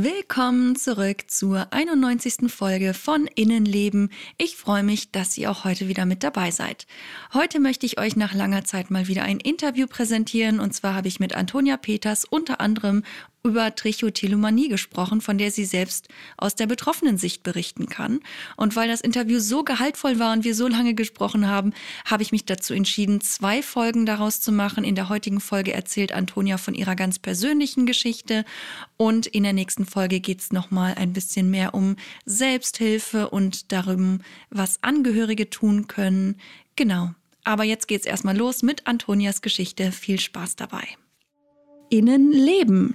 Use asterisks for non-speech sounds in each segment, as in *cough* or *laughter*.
Willkommen zurück zur 91. Folge von Innenleben. Ich freue mich, dass ihr auch heute wieder mit dabei seid. Heute möchte ich euch nach langer Zeit mal wieder ein Interview präsentieren und zwar habe ich mit Antonia Peters unter anderem über Trichotillomanie gesprochen, von der sie selbst aus der betroffenen Sicht berichten kann. Und weil das Interview so gehaltvoll war und wir so lange gesprochen haben, habe ich mich dazu entschieden, zwei Folgen daraus zu machen. In der heutigen Folge erzählt Antonia von ihrer ganz persönlichen Geschichte und in der nächsten Folge geht es nochmal ein bisschen mehr um Selbsthilfe und darum, was Angehörige tun können. Genau. Aber jetzt geht's erstmal los mit Antonias Geschichte. Viel Spaß dabei. Innenleben,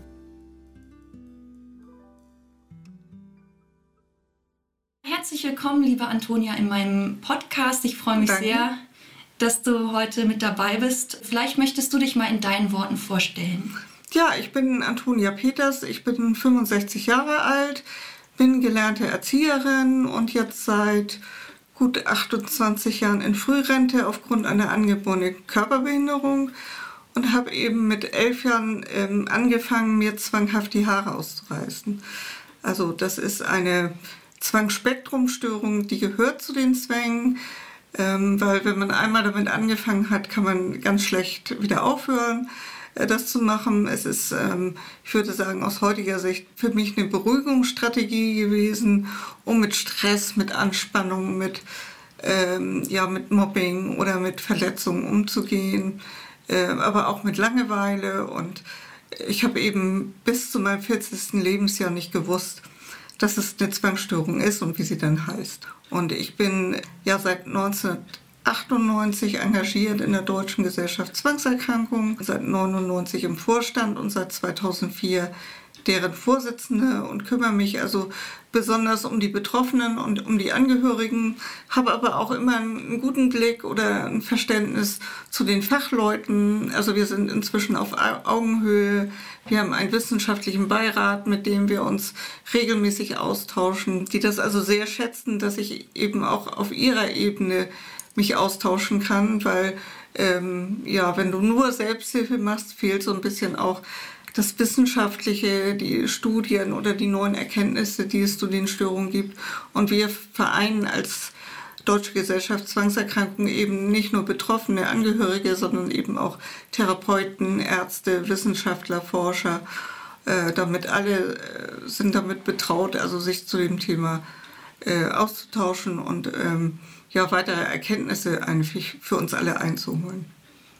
Willkommen, liebe Antonia, in meinem Podcast. Ich freue mich Danke. sehr, dass du heute mit dabei bist. Vielleicht möchtest du dich mal in deinen Worten vorstellen. Ja, ich bin Antonia Peters, ich bin 65 Jahre alt, bin gelernte Erzieherin und jetzt seit gut 28 Jahren in Frührente aufgrund einer angeborenen Körperbehinderung und habe eben mit elf Jahren ähm, angefangen, mir zwanghaft die Haare auszureißen. Also das ist eine Zwangsspektrumstörung, die gehört zu den Zwängen, ähm, weil wenn man einmal damit angefangen hat, kann man ganz schlecht wieder aufhören, äh, das zu machen. Es ist, ähm, ich würde sagen, aus heutiger Sicht für mich eine Beruhigungsstrategie gewesen, um mit Stress, mit Anspannung, mit, ähm, ja, mit Mobbing oder mit Verletzungen umzugehen, äh, aber auch mit Langeweile und ich habe eben bis zu meinem 40. Lebensjahr nicht gewusst, dass es eine Zwangsstörung ist und wie sie dann heißt. Und ich bin ja seit 1998 engagiert in der Deutschen Gesellschaft Zwangserkrankungen, seit 1999 im Vorstand und seit 2004 deren Vorsitzende und kümmere mich also besonders um die Betroffenen und um die Angehörigen, habe aber auch immer einen guten Blick oder ein Verständnis zu den Fachleuten. Also wir sind inzwischen auf Augenhöhe. Wir haben einen wissenschaftlichen Beirat, mit dem wir uns regelmäßig austauschen, die das also sehr schätzen, dass ich eben auch auf ihrer Ebene mich austauschen kann, weil ähm, ja, wenn du nur Selbsthilfe machst, fehlt so ein bisschen auch das Wissenschaftliche, die Studien oder die neuen Erkenntnisse, die es zu den Störungen gibt. Und wir vereinen als Deutsche Gesellschaft Zwangserkrankungen eben nicht nur betroffene Angehörige, sondern eben auch Therapeuten, Ärzte, Wissenschaftler, Forscher, äh, damit alle äh, sind damit betraut, also sich zu dem Thema äh, auszutauschen und ähm, ja, weitere Erkenntnisse eigentlich für uns alle einzuholen.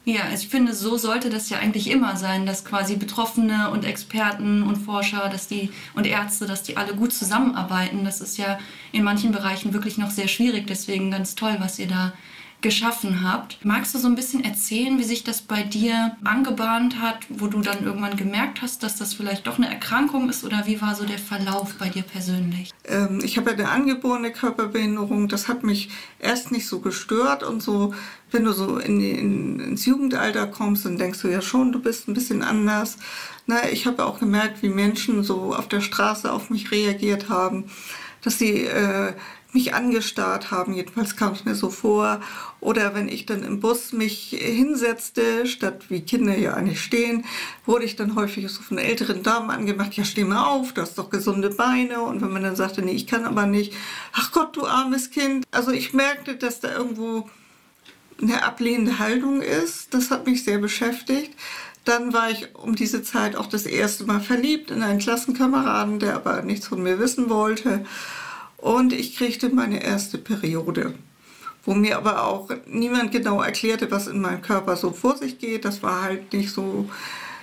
Ja, ich finde, so sollte das ja eigentlich immer sein, dass quasi Betroffene und Experten und Forscher dass die, und Ärzte, dass die alle gut zusammenarbeiten. Das ist ja in manchen Bereichen wirklich noch sehr schwierig. Deswegen ganz toll, was ihr da geschaffen habt. Magst du so ein bisschen erzählen, wie sich das bei dir angebahnt hat, wo du dann irgendwann gemerkt hast, dass das vielleicht doch eine Erkrankung ist oder wie war so der Verlauf bei dir persönlich? Ähm, ich habe ja eine angeborene Körperbehinderung, das hat mich erst nicht so gestört und so, wenn du so in, in, ins Jugendalter kommst, dann denkst du ja schon, du bist ein bisschen anders. Na, ich habe auch gemerkt, wie Menschen so auf der Straße auf mich reagiert haben, dass sie äh, mich angestarrt haben, jedenfalls kam es mir so vor. Oder wenn ich dann im Bus mich hinsetzte, statt wie Kinder ja eigentlich stehen, wurde ich dann häufig so von älteren Damen angemacht, ja steh mal auf, du hast doch gesunde Beine. Und wenn man dann sagte, nee, ich kann aber nicht, ach Gott, du armes Kind. Also ich merkte, dass da irgendwo eine ablehnende Haltung ist. Das hat mich sehr beschäftigt. Dann war ich um diese Zeit auch das erste Mal verliebt in einen Klassenkameraden, der aber nichts von mir wissen wollte. Und ich kriegte meine erste Periode, wo mir aber auch niemand genau erklärte, was in meinem Körper so vor sich geht. Das war halt nicht so,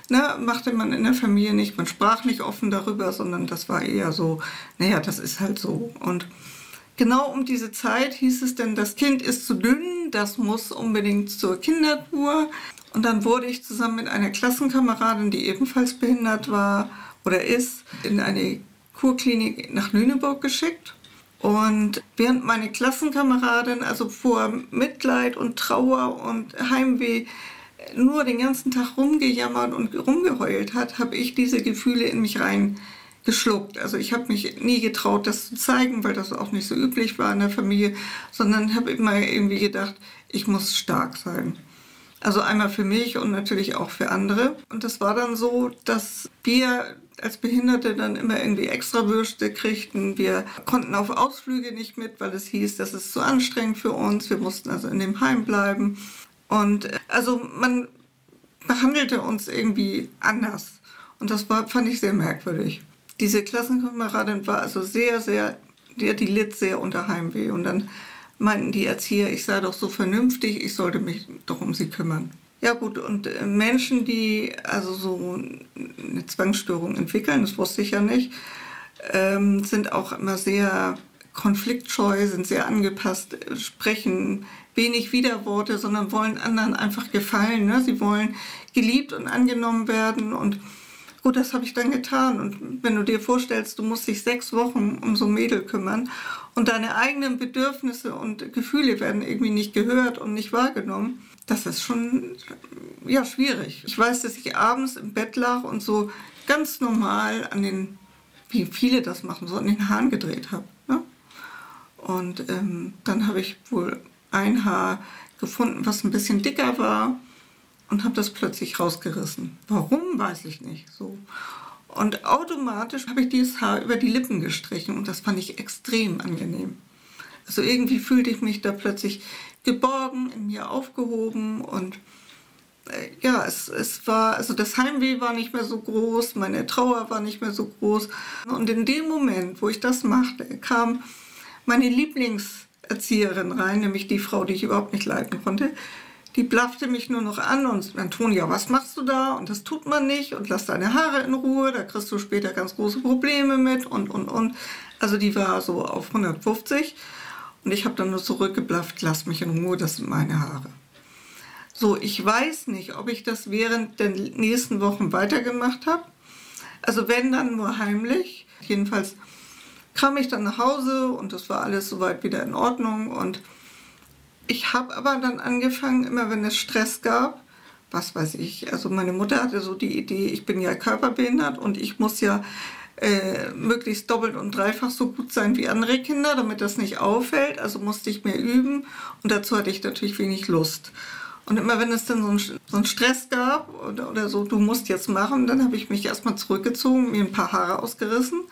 ne, machte man in der Familie nicht, man sprach nicht offen darüber, sondern das war eher so, naja, das ist halt so. Und genau um diese Zeit hieß es denn, das Kind ist zu dünn, das muss unbedingt zur Kindertour. Und dann wurde ich zusammen mit einer Klassenkameradin, die ebenfalls behindert war oder ist, in eine Kurklinik nach Lüneburg geschickt. Und während meine Klassenkameradin also vor Mitleid und Trauer und Heimweh nur den ganzen Tag rumgejammert und rumgeheult hat, habe ich diese Gefühle in mich reingeschluckt. Also ich habe mich nie getraut, das zu zeigen, weil das auch nicht so üblich war in der Familie, sondern habe immer irgendwie gedacht, ich muss stark sein. Also einmal für mich und natürlich auch für andere. Und das war dann so, dass wir als Behinderte dann immer irgendwie extra Würste kriegten. Wir konnten auf Ausflüge nicht mit, weil es hieß, das ist zu anstrengend für uns. Wir mussten also in dem Heim bleiben. Und äh, also man behandelte uns irgendwie anders. Und das war, fand ich sehr merkwürdig. Diese Klassenkameradin war also sehr, sehr, die, die litt sehr unter Heimweh. Und dann meinten die Erzieher, ich sei doch so vernünftig, ich sollte mich doch um sie kümmern. Ja gut, und äh, Menschen, die also so eine Zwangsstörung entwickeln, das wusste ich ja nicht, ähm, sind auch immer sehr konfliktscheu, sind sehr angepasst, sprechen wenig Widerworte, sondern wollen anderen einfach gefallen. Ne? Sie wollen geliebt und angenommen werden und gut, das habe ich dann getan. Und wenn du dir vorstellst, du musst dich sechs Wochen um so ein Mädel kümmern und deine eigenen Bedürfnisse und Gefühle werden irgendwie nicht gehört und nicht wahrgenommen, das ist schon ja, schwierig. Ich weiß, dass ich abends im Bett lag und so ganz normal an den, wie viele das machen, so an den Haaren gedreht habe. Ne? Und ähm, dann habe ich wohl ein Haar gefunden, was ein bisschen dicker war und habe das plötzlich rausgerissen. Warum, weiß ich nicht. So. Und automatisch habe ich dieses Haar über die Lippen gestrichen und das fand ich extrem angenehm. Also irgendwie fühlte ich mich da plötzlich geborgen, in mir aufgehoben und äh, ja, es, es war, also das Heimweh war nicht mehr so groß, meine Trauer war nicht mehr so groß. Und in dem Moment, wo ich das machte, kam meine Lieblingserzieherin rein, nämlich die Frau, die ich überhaupt nicht leiden konnte, die blaffte mich nur noch an und Antonia, was machst du da? Und das tut man nicht und lass deine Haare in Ruhe, da kriegst du später ganz große Probleme mit und, und, und. Also die war so auf 150 und ich habe dann nur zurückgeblafft, lass mich in Ruhe, das sind meine Haare. So, ich weiß nicht, ob ich das während der nächsten Wochen weitergemacht habe. Also wenn dann nur heimlich. Jedenfalls kam ich dann nach Hause und das war alles soweit wieder in Ordnung und ich habe aber dann angefangen, immer wenn es Stress gab, was weiß ich, also meine Mutter hatte so die Idee, ich bin ja körperbehindert und ich muss ja äh, möglichst doppelt und dreifach so gut sein wie andere Kinder, damit das nicht auffällt. Also musste ich mehr üben und dazu hatte ich natürlich wenig Lust. Und immer wenn es dann so einen, so Stress gab oder, oder so, du musst jetzt machen, dann habe ich mich erstmal zurückgezogen, mir ein paar Haare ausgerissen,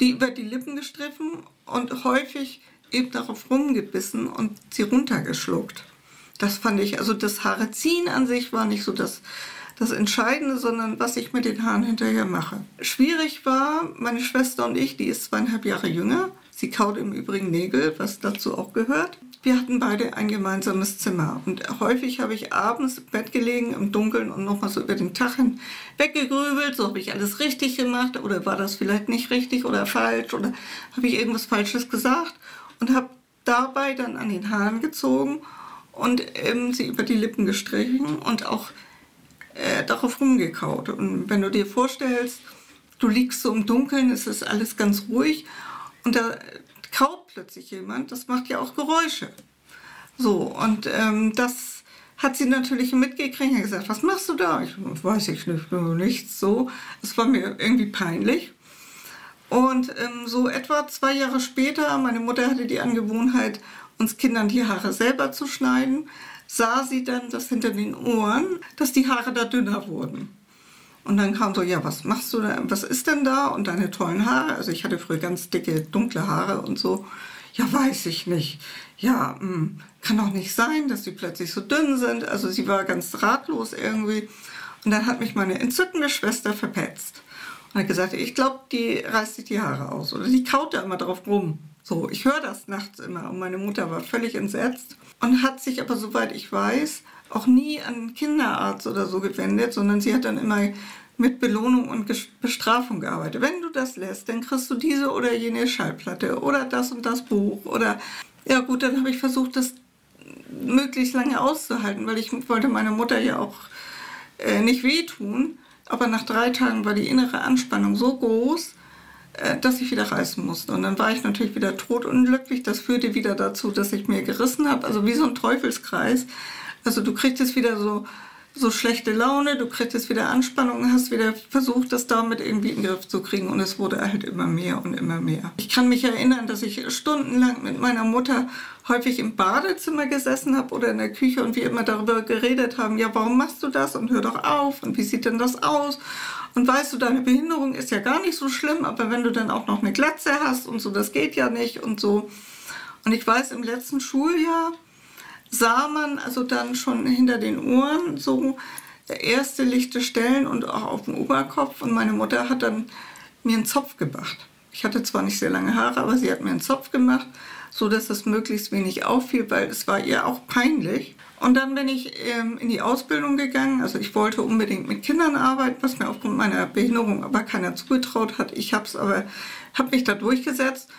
die über die Lippen gestriffen und häufig eben darauf rumgebissen und sie runtergeschluckt. Das fand ich, also das Haare ziehen an sich war nicht so das, das Entscheidende, sondern was ich mit den Haaren hinterher mache. Schwierig war, meine Schwester und ich, die ist zweieinhalb Jahre jünger, sie kaut im Übrigen Nägel, was dazu auch gehört. Wir hatten beide ein gemeinsames Zimmer und häufig habe ich abends im Bett gelegen im Dunkeln und nochmal so über den Tag hin weggegrübelt, so habe ich alles richtig gemacht oder war das vielleicht nicht richtig oder falsch oder habe ich irgendwas Falsches gesagt und habe dabei dann an den Haaren gezogen und ähm, sie über die Lippen gestrichen und auch äh, darauf rumgekaut. Und wenn du dir vorstellst, du liegst so im Dunkeln, es ist alles ganz ruhig und da kaut plötzlich jemand, das macht ja auch Geräusche. So, und ähm, das hat sie natürlich mitgekriegt und gesagt, was machst du da? Ich weiß ich nicht, nichts so. Es war mir irgendwie peinlich. Und ähm, so etwa zwei Jahre später, meine Mutter hatte die Angewohnheit, uns Kindern die Haare selber zu schneiden, sah sie dann, dass hinter den Ohren, dass die Haare da dünner wurden. Und dann kam so, ja, was machst du da, was ist denn da? Und deine tollen Haare, also ich hatte früher ganz dicke, dunkle Haare und so. Ja, weiß ich nicht. Ja, mh, hm, kann doch nicht sein, dass die plötzlich so dünn sind. Also sie war ganz ratlos irgendwie. Und dann hat mich meine entzückende Schwester verpetzt. Und hat gesagt, ich glaube, die reißt sich die Haare aus. Oder die kaut da immer drauf rum. So, ich höre das nachts immer. Und meine Mutter war völlig entsetzt und hat sich aber, soweit ich weiß, auch nie an Kinderarzt oder so gewendet, sondern sie hat dann immer mit Belohnung und Bestrafung gearbeitet. Wenn du das lässt, dann kriegst du diese oder jene Schallplatte oder das und das Buch oder ja gut, dann habe ich versucht, das möglichst lange auszuhalten, weil ich wollte meiner Mutter ja auch äh, nicht wehtun. Aber nach drei Tagen war die innere Anspannung so groß, äh, dass ich wieder reißen musste. Und dann war ich natürlich wieder totunglücklich. Das führte wieder dazu, dass ich mir gerissen habe. Also wie so ein Teufelskreis. Also du kriegtest wieder so, so schlechte Laune, du kriegtest wieder Anspannung hast wieder versucht, das damit irgendwie in den Griff zu kriegen. Und es wurde halt immer mehr und immer mehr. Ich kann mich erinnern, dass ich stundenlang mit meiner Mutter häufig im Badezimmer gesessen habe oder in der Küche und wir immer darüber geredet haben, ja, warum machst du das und hör doch auf und wie sieht denn das aus? Und weißt du, deine Behinderung ist ja gar nicht so schlimm, aber wenn du dann auch noch eine Glatze hast und so, das geht ja nicht und so. Und ich weiß, im letzten Schuljahr sah man also dann schon hinter den Ohren so erste lichte Stellen und auch auf dem Oberkopf. Und meine Mutter hat dann mir einen Zopf gemacht. Ich hatte zwar nicht sehr lange Haare, aber sie hat mir einen Zopf gemacht, so dass es möglichst wenig auffiel, weil es war ihr auch peinlich. Und dann bin ich ähm, in die Ausbildung gegangen. Also ich wollte unbedingt mit Kindern arbeiten, was mir aufgrund meiner Behinderung aber keiner zugetraut hat. Ich habe es aber, habe mich da durchgesetzt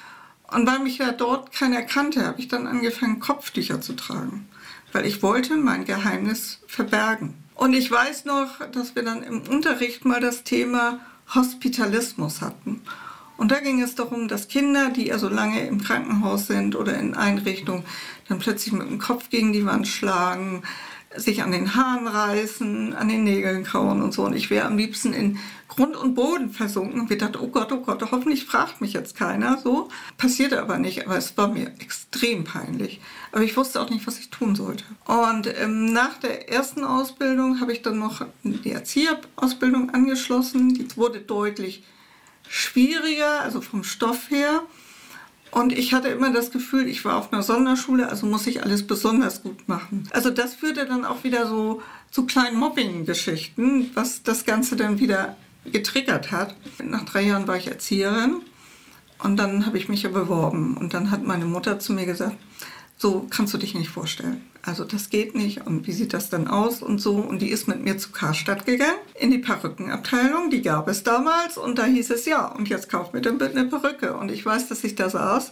und weil mich ja dort keiner kannte, habe ich dann angefangen, Kopftücher zu tragen, weil ich wollte mein Geheimnis verbergen. Und ich weiß noch, dass wir dann im Unterricht mal das Thema Hospitalismus hatten. Und da ging es darum, dass Kinder, die also lange im Krankenhaus sind oder in Einrichtungen, dann plötzlich mit dem Kopf gegen die Wand schlagen, sich an den Haaren reißen, an den Nägeln kauen und so. Und ich wäre am liebsten in Grund und Boden versunken und wir dachten, oh Gott, oh Gott, hoffentlich fragt mich jetzt keiner. So passierte aber nicht, aber es war mir extrem peinlich. Aber ich wusste auch nicht, was ich tun sollte. Und ähm, nach der ersten Ausbildung habe ich dann noch die Erzieherausbildung angeschlossen. Die wurde deutlich schwieriger, also vom Stoff her. Und ich hatte immer das Gefühl, ich war auf einer Sonderschule, also muss ich alles besonders gut machen. Also das führte dann auch wieder so zu kleinen Mobbing-Geschichten, was das Ganze dann wieder getriggert hat. Nach drei Jahren war ich Erzieherin und dann habe ich mich ja beworben. Und dann hat meine Mutter zu mir gesagt, so kannst du dich nicht vorstellen. Also das geht nicht und wie sieht das dann aus und so. Und die ist mit mir zu Karstadt gegangen, in die Perückenabteilung, die gab es damals und da hieß es ja, und jetzt kauf mir dann bitte eine Perücke. Und ich weiß, dass ich da saß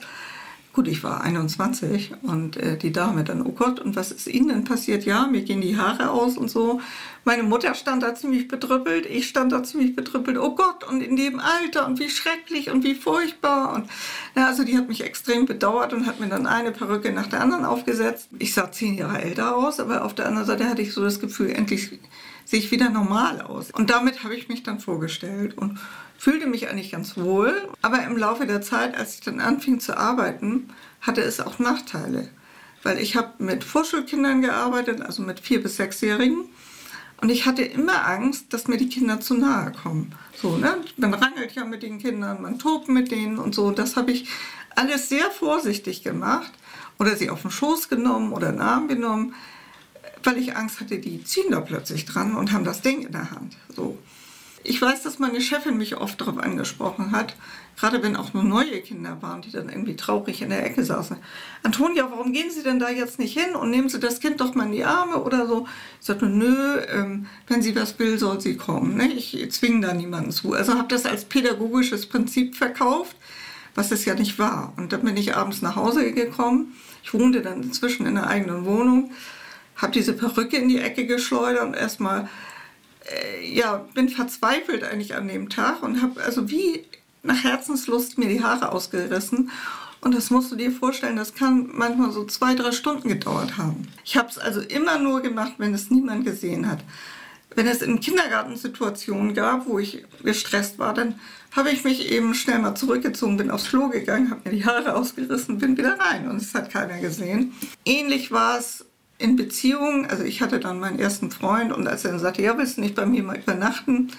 Gut, ich war 21 und äh, die Dame dann, oh Gott, und was ist Ihnen denn passiert? Ja, mir gehen die Haare aus und so. Meine Mutter stand da ziemlich bedrüppelt, ich stand da ziemlich bedrüppelt. Oh Gott, und in dem Alter und wie schrecklich und wie furchtbar. Und ja, also die hat mich extrem bedauert und hat mir dann eine Perücke nach der anderen aufgesetzt. Ich sah zehn Jahre älter aus, aber auf der anderen Seite hatte ich so das Gefühl, endlich sehe ich wieder normal aus. Und damit habe ich mich dann vorgestellt und fühlte mich eigentlich ganz wohl. Aber im Laufe der Zeit, als ich dann anfing zu arbeiten, hatte es auch Nachteile. Weil ich habe mit Vorschulkindern gearbeitet, also mit vier- bis sechsjährigen. Und ich hatte immer Angst, dass mir die Kinder zu nahe kommen. So, ne? Man rangelt ja mit den Kindern, man tobt mit denen und so. Das habe ich alles sehr vorsichtig gemacht. Oder sie auf den Schoß genommen oder einen Arm genommen, weil ich Angst hatte, die ziehen da plötzlich dran und haben das Ding in der Hand. So. Ich weiß, dass meine Chefin mich oft darauf angesprochen hat, gerade wenn auch nur neue Kinder waren, die dann irgendwie traurig in der Ecke saßen. Antonia, warum gehen Sie denn da jetzt nicht hin und nehmen Sie das Kind doch mal in die Arme oder so? Ich sagte, nö, ähm, wenn sie was will, soll sie kommen. Ne? Ich zwinge da niemanden zu. Also habe das als pädagogisches Prinzip verkauft, was es ja nicht war. Und dann bin ich abends nach Hause gekommen. Ich wohnte dann inzwischen in einer eigenen Wohnung, habe diese Perücke in die Ecke geschleudert und erstmal äh, ja, bin verzweifelt eigentlich an dem Tag und habe also wie nach Herzenslust mir die Haare ausgerissen. Und das musst du dir vorstellen, das kann manchmal so zwei, drei Stunden gedauert haben. Ich habe es also immer nur gemacht, wenn es niemand gesehen hat. Wenn es in Kindergartensituationen gab, wo ich gestresst war, dann habe ich mich eben schnell mal zurückgezogen, bin aufs Klo gegangen, habe mir die Haare *laughs* ausgerissen, bin wieder rein und es hat keiner gesehen. Ähnlich war es in Beziehungen, also ich hatte dann meinen ersten Freund und als er dann sagte, ja, willst du nicht bei mir mal übernachten?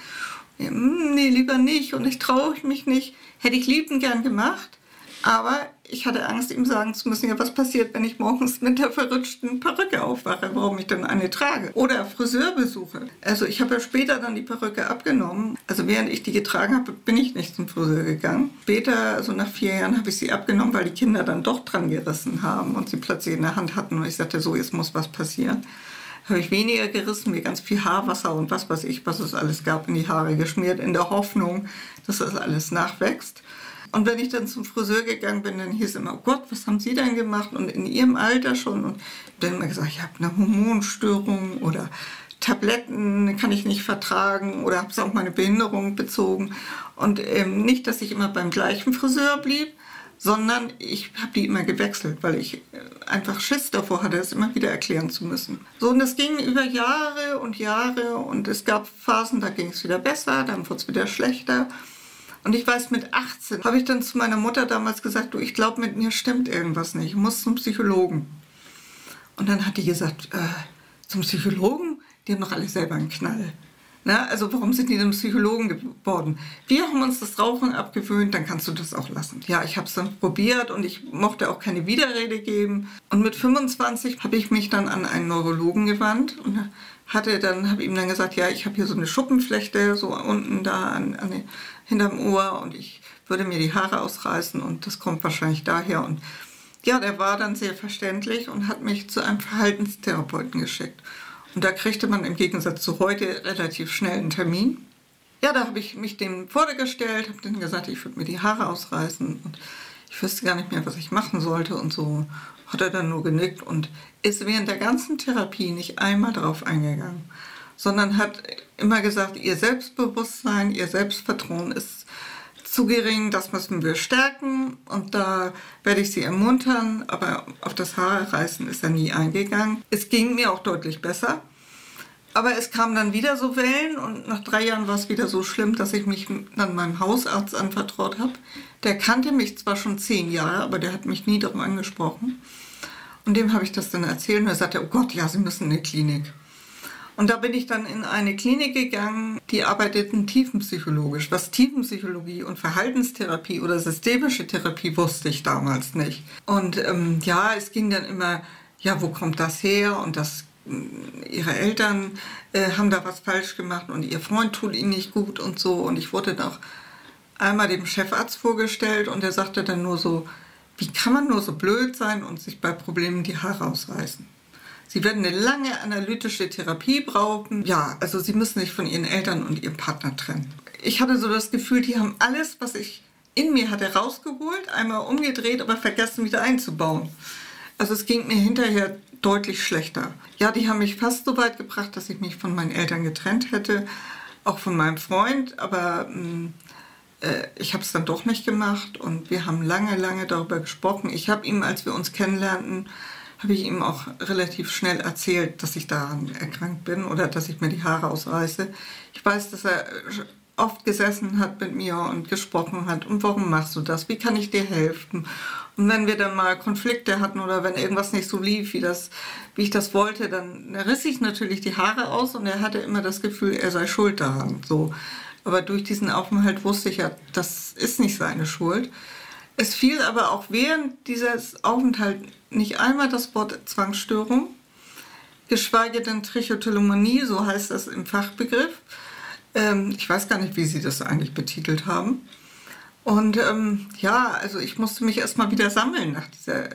Ja, hm, nee, lieber nicht und ich traue mich nicht. Hätte ich liebend gern gemacht, aber ich hatte Angst, ihm sagen zu müssen, ja, was passiert, wenn ich morgens mit der verrutschten Perücke aufwache, warum ich dann eine trage. Oder Friseurbesuche. Also ich habe ja später dann die Perücke abgenommen. Also während ich die getragen habe, bin ich nicht zum Friseur gegangen. Später, also nach vier Jahren, habe ich sie abgenommen, weil die Kinder dann doch dran gerissen haben und sie plötzlich in der Hand hatten. Und ich sagte, so, jetzt muss was passieren habe ich weniger gerissen, mir ganz viel Haarwasser und was weiß ich, was es alles gab, in die Haare geschmiert, in der Hoffnung, dass das alles nachwächst. Und wenn ich dann zum Friseur gegangen bin, dann hieß immer, oh Gott, was haben Sie denn gemacht? Und in Ihrem Alter schon. Und dann immer gesagt, ich habe eine Hormonstörung oder Tabletten kann ich nicht vertragen oder habe es auf meine Behinderung bezogen. Und ähm, nicht, dass ich immer beim gleichen Friseur blieb, sondern ich habe die immer gewechselt, weil ich äh, einfach Schiss davor hatte, es immer wieder erklären zu müssen. So, und das ging über Jahre und Jahre und es gab Phasen, da ging es wieder besser, dann wurde es wieder schlechter. Und ich weiß, mit 18 habe ich dann zu meiner Mutter damals gesagt, du, ich glaube, mit mir stimmt irgendwas nicht, ich muss zum Psychologen. Und dann hat die gesagt, äh, zum Psychologen? Die haben doch alle selber einen Knall. Na, also warum sind die denn Psychologen geworden? Wir haben uns das Rauchen abgewöhnt, dann kannst du das auch lassen. Ja, ich habe es dann probiert und ich mochte auch keine Widerrede geben. Und mit 25 habe ich mich dann an einen Neurologen gewandt und hatte dann habe ihm dann gesagt, ja, ich habe hier so eine Schuppenflechte so unten da an, an hinterm Ohr und ich würde mir die Haare ausreißen und das kommt wahrscheinlich daher und ja, der war dann sehr verständlich und hat mich zu einem Verhaltenstherapeuten geschickt. Und da kriegte man im Gegensatz zu heute relativ schnell einen Termin. Ja, da habe ich mich dem vorgestellt, habe dann gesagt, ich würde mir die Haare ausreißen und ich wüsste gar nicht mehr, was ich machen sollte und so. Hat er dann nur genickt und ist während der ganzen Therapie nicht einmal darauf eingegangen, sondern hat immer gesagt, ihr Selbstbewusstsein, ihr Selbstvertrauen ist zu gering, das müssen wir stärken und da werde ich sie ermuntern, aber auf das Haare ist er nie eingegangen. Es ging mir auch deutlich besser, aber es kamen dann wieder so Wellen und nach drei Jahren war es wieder so schlimm, dass ich mich dann meinem Hausarzt anvertraut habe. Der kannte mich zwar schon zehn Jahre, aber der hat mich nie darum angesprochen. Und dem habe ich das dann erzählt und er sagte, oh Gott, ja, Sie müssen in die Klinik. Und da bin ich dann in eine Klinik gegangen, die arbeiteten tiefenpsychologisch. Was Tiefenpsychologie und Verhaltenstherapie oder systemische Therapie wusste ich damals nicht. Und ähm, ja, es ging dann immer, ja, wo kommt das her? Und das äh, ihre Eltern äh, haben da was falsch gemacht und ihr Freund tut ihnen nicht gut und so. Und ich wurde dann auch einmal dem Chefarzt vorgestellt und er sagte dann nur so, wie kann man nur so blöd sein und sich bei Problemen die Haare ausreißen? Sie werden eine lange analytische Therapie brauchen. Ja, also Sie müssen sich von Ihren Eltern und Ihrem Partner trennen. Ich hatte so das Gefühl, die haben alles, was ich in mir hatte, rausgeholt, einmal umgedreht, aber vergessen wieder einzubauen. Also es ging mir hinterher deutlich schlechter. Ja, die haben mich fast so weit gebracht, dass ich mich von meinen Eltern getrennt hätte, auch von meinem Freund, aber hm, äh, ich habe es dann doch nicht gemacht und wir haben lange, lange darüber gesprochen. Ich habe ihm, als wir uns kennenlernten, habe ich ihm auch relativ schnell erzählt, dass ich daran erkrankt bin oder dass ich mir die Haare ausreiße. Ich weiß, dass er oft gesessen hat mit mir und gesprochen hat, und warum machst du das? Wie kann ich dir helfen? Und wenn wir dann mal Konflikte hatten oder wenn irgendwas nicht so lief, wie, das, wie ich das wollte, dann riss ich natürlich die Haare aus und er hatte immer das Gefühl, er sei schuld daran. So. Aber durch diesen Aufenthalt wusste ich ja, das ist nicht seine Schuld. Es fiel aber auch während dieses Aufenthalts nicht einmal das Wort Zwangsstörung, geschweige denn Trichotillomanie, so heißt das im Fachbegriff. Ähm, ich weiß gar nicht, wie Sie das eigentlich betitelt haben. Und ähm, ja, also ich musste mich erstmal wieder sammeln nach dieser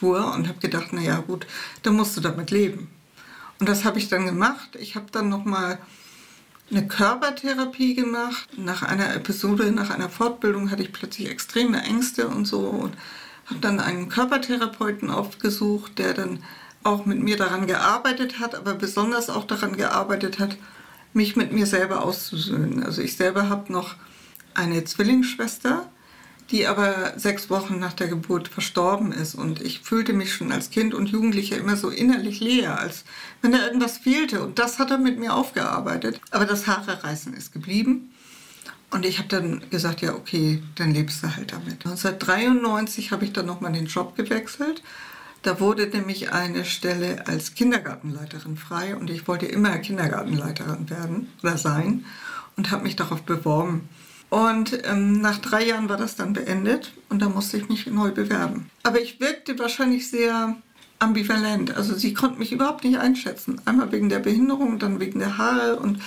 Kur und habe gedacht, naja gut, dann musst du damit leben. Und das habe ich dann gemacht. Ich habe dann nochmal eine Körpertherapie gemacht. Nach einer Episode, nach einer Fortbildung hatte ich plötzlich extreme Ängste und so und habe dann einen Körpertherapeuten aufgesucht, der dann auch mit mir daran gearbeitet hat, aber besonders auch daran gearbeitet hat, mich mit mir selber auszusöhnen. Also ich selber habe noch eine Zwillingsschwester, die aber sechs Wochen nach der Geburt verstorben ist. Und ich fühlte mich schon als Kind und Jugendlicher immer so innerlich leer, als wenn da irgendwas fehlte. Und das hat er mit mir aufgearbeitet. Aber das Haare reißen ist geblieben. Und ich habe dann gesagt, ja, okay, dann lebst du halt damit. 1993 habe ich dann nochmal den Job gewechselt. Da wurde nämlich eine Stelle als Kindergartenleiterin frei und ich wollte immer Kindergartenleiterin werden oder sein und habe mich darauf beworben. Und ähm, nach drei Jahren war das dann beendet und da musste ich mich neu bewerben. Aber ich wirkte wahrscheinlich sehr ambivalent. Also sie konnte mich überhaupt nicht einschätzen. Einmal wegen der Behinderung, dann wegen der Haare und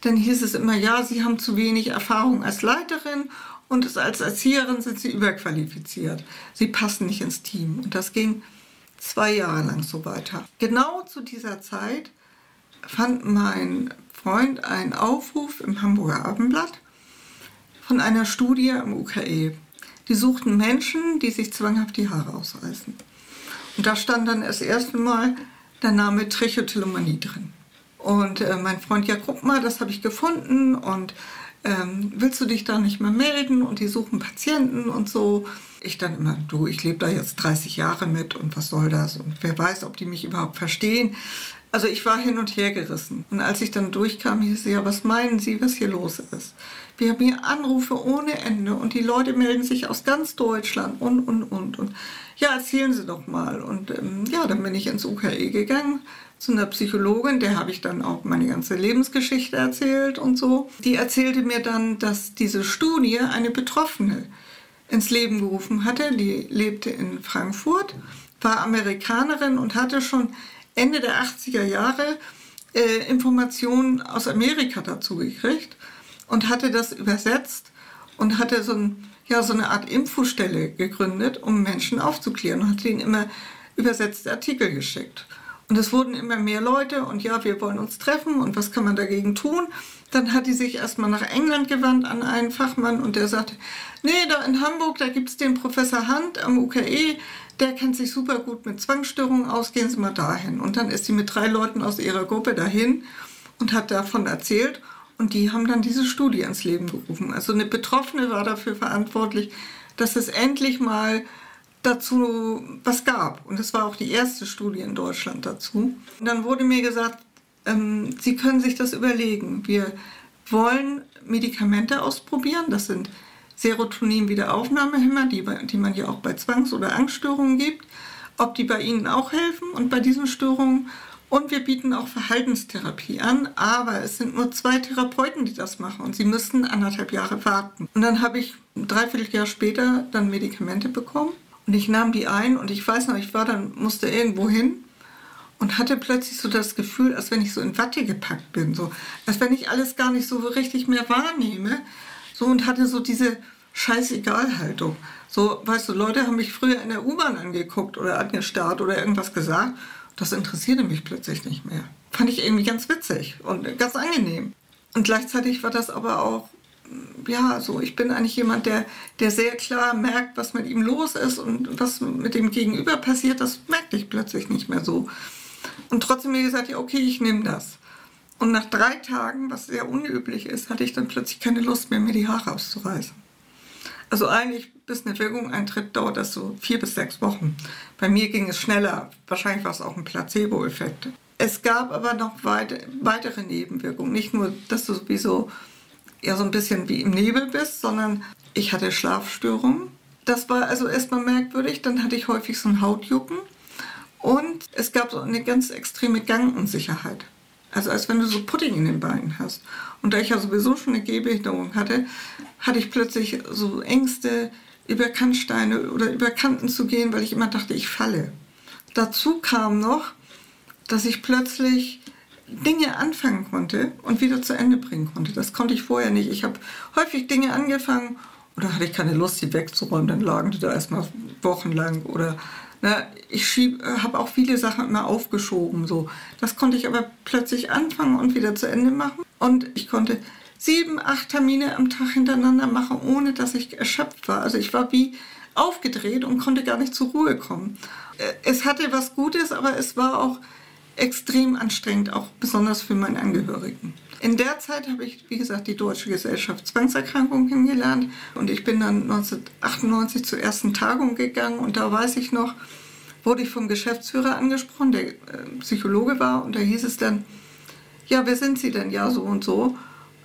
dann hieß es immer, ja, Sie haben zu wenig Erfahrung als Leiterin und als Erzieherin sind Sie überqualifiziert. Sie passen nicht ins Team. Und das ging zwei Jahre lang so weiter. Genau zu dieser Zeit fand mein Freund einen Aufruf im Hamburger Abendblatt von einer Studie im UKE. Die suchten Menschen, die sich zwanghaft die Haare ausreißen. Und da stand dann das erste Mal der Name Trichotillomanie drin. Und äh, mein Freund, ja, guck mal, das habe ich gefunden und ähm, willst du dich da nicht mehr melden? Und die suchen Patienten und so. Ich dann immer, du, ich lebe da jetzt 30 Jahre mit und was soll das? Und wer weiß, ob die mich überhaupt verstehen. Also ich war hin und her gerissen. Und als ich dann durchkam, hieß es ja, was meinen Sie, was hier los ist? Wir haben hier Anrufe ohne Ende und die Leute melden sich aus ganz Deutschland und, und, und. Und ja, erzählen Sie doch mal. Und ähm, ja, dann bin ich ins UKE gegangen zu einer Psychologin, der habe ich dann auch meine ganze Lebensgeschichte erzählt und so. Die erzählte mir dann, dass diese Studie eine Betroffene ins Leben gerufen hatte. Die lebte in Frankfurt, war Amerikanerin und hatte schon Ende der 80er Jahre äh, Informationen aus Amerika dazu gekriegt und hatte das übersetzt und hatte so, ein, ja, so eine Art Infostelle gegründet, um Menschen aufzuklären und hat ihnen immer übersetzte Artikel geschickt. Und es wurden immer mehr Leute und ja, wir wollen uns treffen und was kann man dagegen tun? Dann hat die sich erstmal nach England gewandt an einen Fachmann und der sagte, nee, da in Hamburg, da gibt es den Professor Hand am UKE, der kennt sich super gut mit Zwangsstörungen aus, gehen Sie mal dahin. Und dann ist sie mit drei Leuten aus ihrer Gruppe dahin und hat davon erzählt und die haben dann diese Studie ins Leben gerufen. Also eine Betroffene war dafür verantwortlich, dass es endlich mal dazu was gab. Und es war auch die erste Studie in Deutschland dazu. Und dann wurde mir gesagt, ähm, Sie können sich das überlegen. Wir wollen Medikamente ausprobieren. Das sind Serotonin-Wiederaufnahmehemmer, die, die man ja auch bei Zwangs- oder Angststörungen gibt. Ob die bei Ihnen auch helfen und bei diesen Störungen. Und wir bieten auch Verhaltenstherapie an, aber es sind nur zwei Therapeuten, die das machen und sie müssten anderthalb Jahre warten. Und dann habe ich ein Dreivierteljahr später dann Medikamente bekommen und ich nahm die ein und ich weiß noch, ich war dann, musste irgendwo hin und hatte plötzlich so das Gefühl, als wenn ich so in Watte gepackt bin, so als wenn ich alles gar nicht so richtig mehr wahrnehme, so und hatte so diese Scheißegal-Haltung. So, weißt du, Leute haben mich früher in der U-Bahn angeguckt oder angestarrt oder irgendwas gesagt. Das interessierte mich plötzlich nicht mehr. Fand ich irgendwie ganz witzig und ganz angenehm. Und gleichzeitig war das aber auch ja, so, ich bin eigentlich jemand, der, der sehr klar merkt, was mit ihm los ist und was mit dem Gegenüber passiert, das merkte ich plötzlich nicht mehr so. Und trotzdem mir gesagt, ja, okay, ich nehme das. Und nach drei Tagen, was sehr unüblich ist, hatte ich dann plötzlich keine Lust mehr, mir die Haare auszureißen. Also eigentlich, bis eine Wirkung eintritt, dauert das so vier bis sechs Wochen. Bei mir ging es schneller. Wahrscheinlich war es auch ein Placebo-Effekt. Es gab aber noch weit, weitere Nebenwirkungen. Nicht nur, dass du sowieso ja so ein bisschen wie im Nebel bist, sondern ich hatte Schlafstörungen. Das war also erstmal merkwürdig. Dann hatte ich häufig so ein Hautjucken. Und es gab so eine ganz extreme Gangunsicherheit. Also als wenn du so Pudding in den Beinen hast. Und da ich ja sowieso schon eine Gehbehinderung hatte, hatte ich plötzlich so Ängste, über Kannsteine oder über Kanten zu gehen, weil ich immer dachte, ich falle. Dazu kam noch, dass ich plötzlich Dinge anfangen konnte und wieder zu Ende bringen konnte. Das konnte ich vorher nicht. Ich habe häufig Dinge angefangen oder hatte ich keine Lust, sie wegzuräumen, dann lagen die da erstmal wochenlang oder na, ne, ich habe auch viele Sachen immer aufgeschoben. So. Das konnte ich aber plötzlich anfangen und wieder zu Ende machen. Und ich konnte sieben, acht Termine am Tag hintereinander machen, ohne dass ich erschöpft war. Also ich war wie aufgedreht und konnte gar nicht zur Ruhe kommen. Äh, es hatte was Gutes, aber es war auch extrem anstrengend, auch besonders für meine Angehörigen. In der Zeit habe ich, wie gesagt, die Deutsche Gesellschaft Zwangserkrankungen kennengelernt und ich bin dann 1998 zur ersten Tagung gegangen und da weiß ich noch, wurde ich vom Geschäftsführer angesprochen, der äh, Psychologe war und da hieß es dann, ja, wer sind Sie denn? Ja, so und so.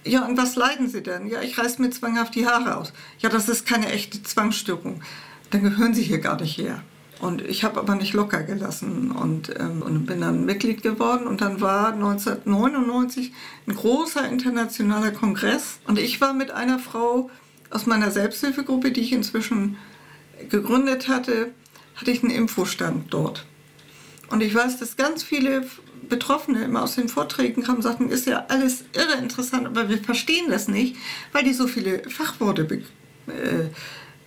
Ja, und was leiden Sie denn? Ja, ich reiße mir zwanghaft die Haare aus. Ja, das ist keine echte Zwangsstörung. Dann gehören Sie hier gar nicht her. Und ich habe aber nicht locker gelassen und, ähm, und bin dann Mitglied geworden. Und dann war 1999 ein großer internationaler Kongress. Und ich war mit einer Frau aus meiner Selbsthilfegruppe, die ich inzwischen gegründet hatte, hatte ich einen Infostand dort. Und ich weiß, dass ganz viele Betroffene immer aus den Vorträgen kamen und sagten, ist ja alles irre interessant, aber wir verstehen das nicht, weil die so viele Fachworte äh,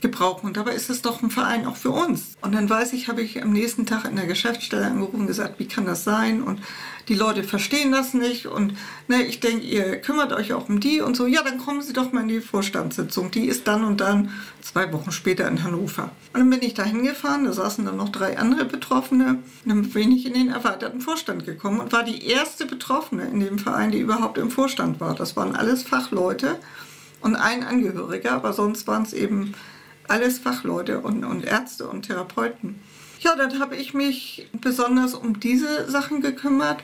gebrauchen. Und dabei ist es doch ein Verein auch für uns. Und dann weiß ich, habe ich am nächsten Tag in der Geschäftsstelle angerufen und gesagt, wie kann das sein? Und die Leute verstehen das nicht. Und ne, ich denke, ihr kümmert euch auch um die und so. Ja, dann kommen Sie doch mal in die Vorstandssitzung. Die ist dann und dann zwei Wochen später in Hannover. Und dann bin ich da hingefahren, da saßen dann noch drei andere Betroffene. Und dann bin ich in den erweiterten Vorstand gekommen und war die erste Betroffene in dem Verein, die überhaupt im Vorstand war. Das waren alles Fachleute und ein Angehöriger, aber sonst waren es eben alles Fachleute und, und Ärzte und Therapeuten. Ja, dann habe ich mich besonders um diese Sachen gekümmert,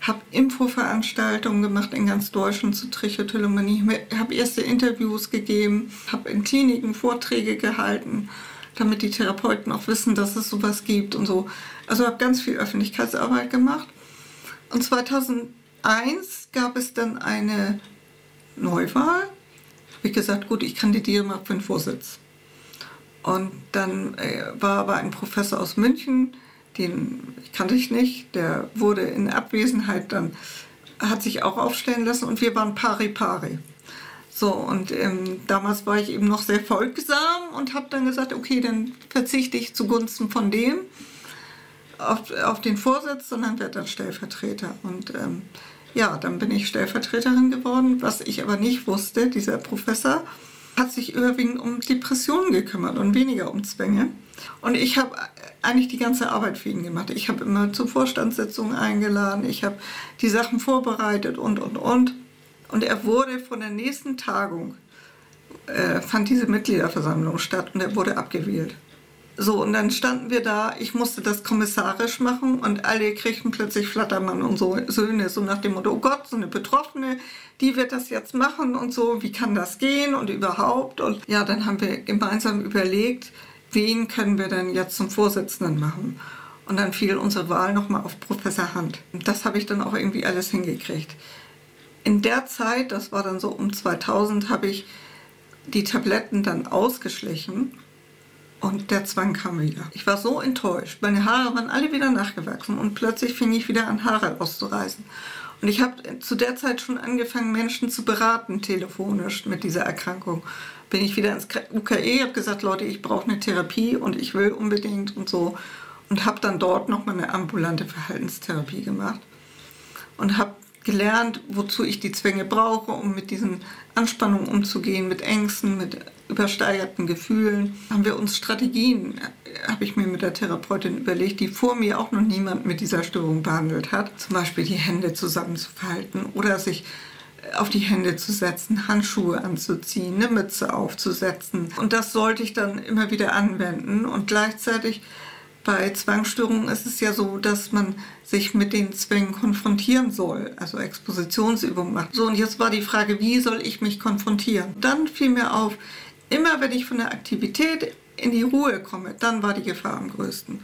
habe Infoveranstaltungen gemacht in ganz Deutschland zu Trichotillomanie, habe erste Interviews gegeben, habe in Kliniken Vorträge gehalten, damit die Therapeuten auch wissen, dass es sowas gibt und so. Also habe ganz viel Öffentlichkeitsarbeit gemacht. Und 2001 gab es dann eine Neuwahl. Habe ich gesagt, gut, ich kandidiere mal für den Vorsitz. Und dann äh, war aber ein Professor aus München, den kannte ich nicht, der wurde in Abwesenheit dann, hat sich auch aufstellen lassen und wir waren pari pari. So, und ähm, damals war ich eben noch sehr folgsam und habe dann gesagt, okay, dann verzichte ich zugunsten von dem auf, auf den Vorsitz, sondern werde dann Stellvertreter. Und ähm, ja, dann bin ich Stellvertreterin geworden, was ich aber nicht wusste, dieser Professor hat sich überwiegend um Depressionen gekümmert und weniger um Zwänge. Und ich habe eigentlich die ganze Arbeit für ihn gemacht. Ich habe immer zu Vorstandssitzungen eingeladen, ich habe die Sachen vorbereitet und, und, und. Und er wurde von der nächsten Tagung, äh, fand diese Mitgliederversammlung statt und er wurde abgewählt. So, und dann standen wir da, ich musste das kommissarisch machen und alle kriegten plötzlich Flattermann und so Söhne, so nach dem Motto, oh Gott, so eine Betroffene, die wird das jetzt machen und so, wie kann das gehen und überhaupt. Und ja, dann haben wir gemeinsam überlegt, wen können wir denn jetzt zum Vorsitzenden machen. Und dann fiel unsere Wahl nochmal auf Professor Hand. Das habe ich dann auch irgendwie alles hingekriegt. In der Zeit, das war dann so um 2000, habe ich die Tabletten dann ausgeschlichen und der Zwang kam wieder. Ich war so enttäuscht. Meine Haare waren alle wieder nachgewachsen und plötzlich fing ich wieder an, Haare auszureißen. Und ich habe zu der Zeit schon angefangen, Menschen zu beraten, telefonisch mit dieser Erkrankung. Bin ich wieder ins UKE, habe gesagt, Leute, ich brauche eine Therapie und ich will unbedingt und so. Und habe dann dort nochmal eine ambulante Verhaltenstherapie gemacht. Und habe gelernt, wozu ich die Zwänge brauche, um mit diesen Anspannungen umzugehen, mit Ängsten, mit übersteigerten Gefühlen. Haben wir uns Strategien, habe ich mir mit der Therapeutin überlegt, die vor mir auch noch niemand mit dieser Störung behandelt hat. Zum Beispiel die Hände zusammenzufalten oder sich auf die Hände zu setzen, Handschuhe anzuziehen, eine Mütze aufzusetzen. Und das sollte ich dann immer wieder anwenden und gleichzeitig bei Zwangsstörungen ist es ja so, dass man sich mit den Zwängen konfrontieren soll, also Expositionsübungen macht. So, und jetzt war die Frage, wie soll ich mich konfrontieren? Dann fiel mir auf, immer wenn ich von der Aktivität in die Ruhe komme, dann war die Gefahr am größten.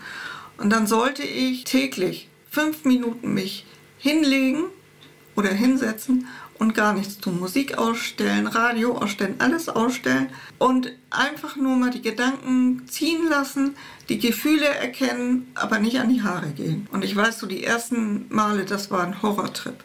Und dann sollte ich täglich fünf Minuten mich hinlegen oder hinsetzen und gar nichts tun. Musik ausstellen, Radio ausstellen, alles ausstellen und einfach nur mal die Gedanken ziehen lassen, die Gefühle erkennen, aber nicht an die Haare gehen. Und ich weiß so, die ersten Male, das war ein Horrortrip.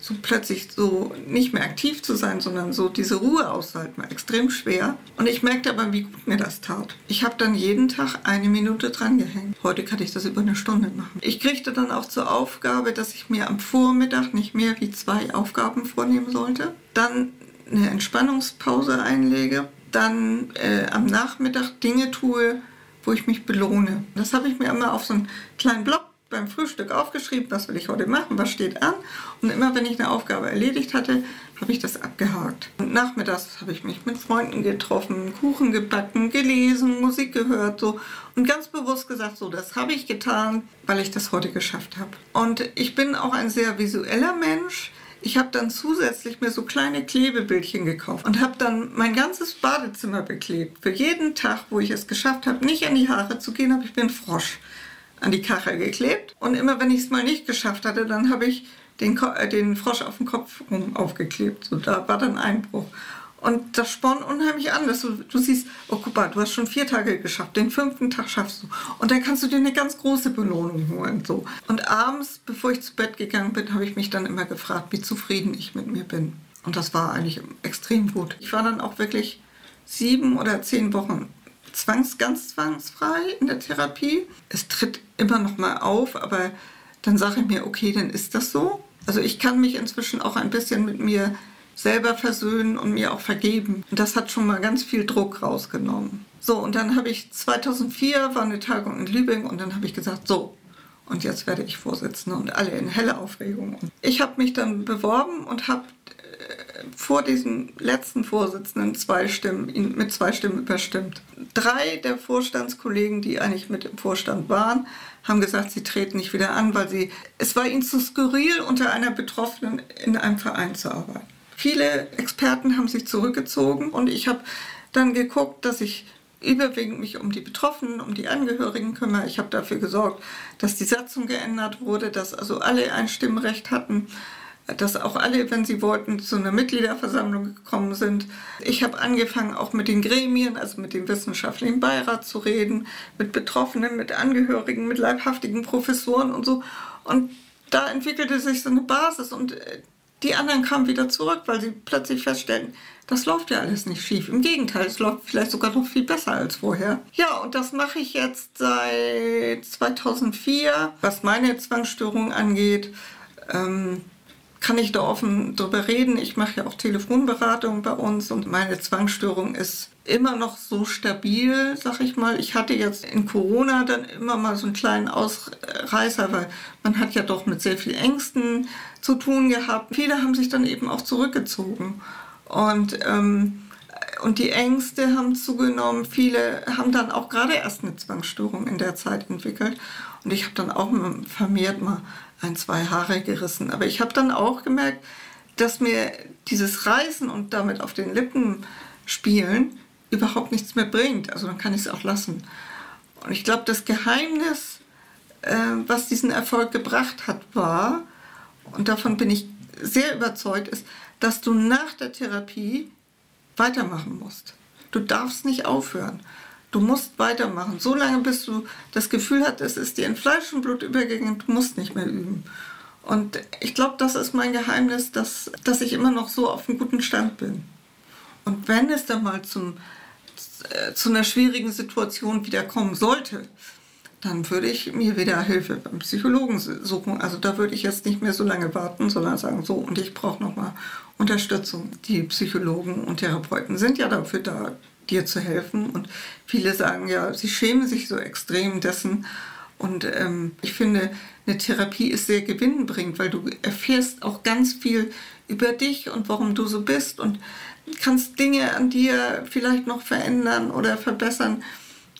So plötzlich so nicht mehr aktiv zu sein, sondern so diese Ruhe auszuhalten, war extrem schwer. Und ich merkte aber, wie gut mir das tat. Ich habe dann jeden Tag eine Minute dran gehängt. Heute kann ich das über eine Stunde machen. Ich kriegte dann auch zur Aufgabe, dass ich mir am Vormittag nicht mehr wie zwei Aufgaben vornehmen sollte. Dann eine Entspannungspause einlege. Dann äh, am Nachmittag Dinge tue, wo ich mich belohne. Das habe ich mir immer auf so einen kleinen Block beim Frühstück aufgeschrieben, was will ich heute machen, was steht an. Und immer wenn ich eine Aufgabe erledigt hatte, habe ich das abgehakt. Und nachmittags habe ich mich mit Freunden getroffen, Kuchen gebacken, gelesen, Musik gehört so und ganz bewusst gesagt, so das habe ich getan, weil ich das heute geschafft habe. Und ich bin auch ein sehr visueller Mensch. Ich habe dann zusätzlich mir so kleine Klebebildchen gekauft und habe dann mein ganzes Badezimmer beklebt. Für jeden Tag, wo ich es geschafft habe, nicht an die Haare zu gehen, habe ich mir einen Frosch an die Kachel geklebt. Und immer wenn ich es mal nicht geschafft hatte, dann habe ich den, äh, den Frosch auf den Kopf rum aufgeklebt. So, da war dann Einbruch. Und das spornt unheimlich an, dass du, du siehst, oh guck mal, du hast schon vier Tage geschafft, den fünften Tag schaffst du. Und dann kannst du dir eine ganz große Belohnung holen. So. Und abends, bevor ich zu Bett gegangen bin, habe ich mich dann immer gefragt, wie zufrieden ich mit mir bin. Und das war eigentlich extrem gut. Ich war dann auch wirklich sieben oder zehn Wochen zwangs, ganz zwangsfrei in der Therapie. Es tritt immer noch mal auf, aber dann sage ich mir, okay, dann ist das so. Also ich kann mich inzwischen auch ein bisschen mit mir selber versöhnen und mir auch vergeben. Und das hat schon mal ganz viel Druck rausgenommen. So, und dann habe ich 2004 war eine Tagung in Lübingen und dann habe ich gesagt, so, und jetzt werde ich Vorsitzende und alle in helle Aufregung. Ich habe mich dann beworben und habe vor diesem letzten Vorsitzenden zwei Stimmen, mit zwei Stimmen überstimmt. Drei der Vorstandskollegen, die eigentlich mit im Vorstand waren, haben gesagt, sie treten nicht wieder an, weil sie, es war ihnen zu skurril, unter einer Betroffenen in einem Verein zu arbeiten. Viele Experten haben sich zurückgezogen und ich habe dann geguckt, dass ich überwiegend mich um die Betroffenen, um die Angehörigen kümmere. Ich habe dafür gesorgt, dass die Satzung geändert wurde, dass also alle ein Stimmrecht hatten, dass auch alle, wenn sie wollten, zu einer Mitgliederversammlung gekommen sind. Ich habe angefangen, auch mit den Gremien, also mit dem wissenschaftlichen Beirat zu reden, mit Betroffenen, mit Angehörigen, mit leibhaftigen Professoren und so. Und da entwickelte sich so eine Basis und äh, die anderen kamen wieder zurück, weil sie plötzlich feststellten, das läuft ja alles nicht schief. Im Gegenteil, es läuft vielleicht sogar noch viel besser als vorher. Ja, und das mache ich jetzt seit 2004. Was meine Zwangsstörung angeht, ähm, kann ich da offen drüber reden. Ich mache ja auch Telefonberatung bei uns und meine Zwangsstörung ist immer noch so stabil, sag ich mal. Ich hatte jetzt in Corona dann immer mal so einen kleinen Ausreißer, weil man hat ja doch mit sehr viel Ängsten zu tun gehabt. Viele haben sich dann eben auch zurückgezogen. Und, ähm, und die Ängste haben zugenommen. Viele haben dann auch gerade erst eine Zwangsstörung in der Zeit entwickelt. Und ich habe dann auch vermehrt mal ein, zwei Haare gerissen. Aber ich habe dann auch gemerkt, dass mir dieses Reißen und damit auf den Lippen spielen überhaupt nichts mehr bringt. Also dann kann ich es auch lassen. Und ich glaube, das Geheimnis, äh, was diesen Erfolg gebracht hat, war, und davon bin ich sehr überzeugt, ist, dass du nach der Therapie weitermachen musst. Du darfst nicht aufhören. Du musst weitermachen. So lange, bis du das Gefühl hast, es ist dir in Fleisch und Blut übergegangen, du musst nicht mehr üben. Und ich glaube, das ist mein Geheimnis, dass, dass ich immer noch so auf einem guten Stand bin. Und wenn es dann mal zum, äh, zu einer schwierigen Situation wieder kommen sollte, dann würde ich mir wieder Hilfe beim Psychologen suchen. Also da würde ich jetzt nicht mehr so lange warten, sondern sagen, so, und ich brauche nochmal Unterstützung. Die Psychologen und Therapeuten sind ja dafür da, dir zu helfen. Und viele sagen ja, sie schämen sich so extrem dessen. Und ähm, ich finde, eine Therapie ist sehr gewinnbringend, weil du erfährst auch ganz viel über dich und warum du so bist und kannst Dinge an dir vielleicht noch verändern oder verbessern,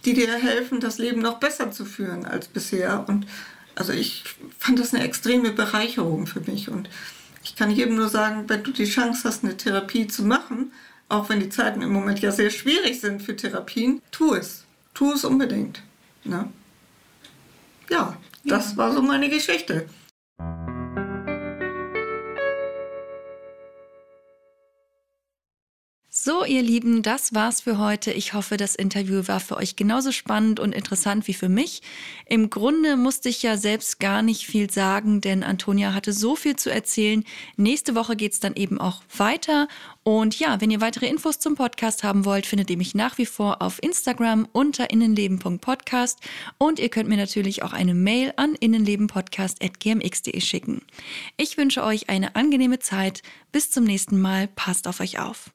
die dir helfen, das Leben noch besser zu führen als bisher. Und also ich fand das eine extreme Bereicherung für mich. Und ich kann jedem nur sagen, wenn du die Chance hast, eine Therapie zu machen, auch wenn die Zeiten im Moment ja sehr schwierig sind für Therapien, tu es. Tu es unbedingt. Ne? Ja, das ja. war so meine Geschichte. So, ihr Lieben, das war's für heute. Ich hoffe, das Interview war für euch genauso spannend und interessant wie für mich. Im Grunde musste ich ja selbst gar nicht viel sagen, denn Antonia hatte so viel zu erzählen. Nächste Woche geht's dann eben auch weiter. Und ja, wenn ihr weitere Infos zum Podcast haben wollt, findet ihr mich nach wie vor auf Instagram unter innenleben.podcast und ihr könnt mir natürlich auch eine Mail an innenlebenpodcast.gmx.de schicken. Ich wünsche euch eine angenehme Zeit. Bis zum nächsten Mal. Passt auf euch auf.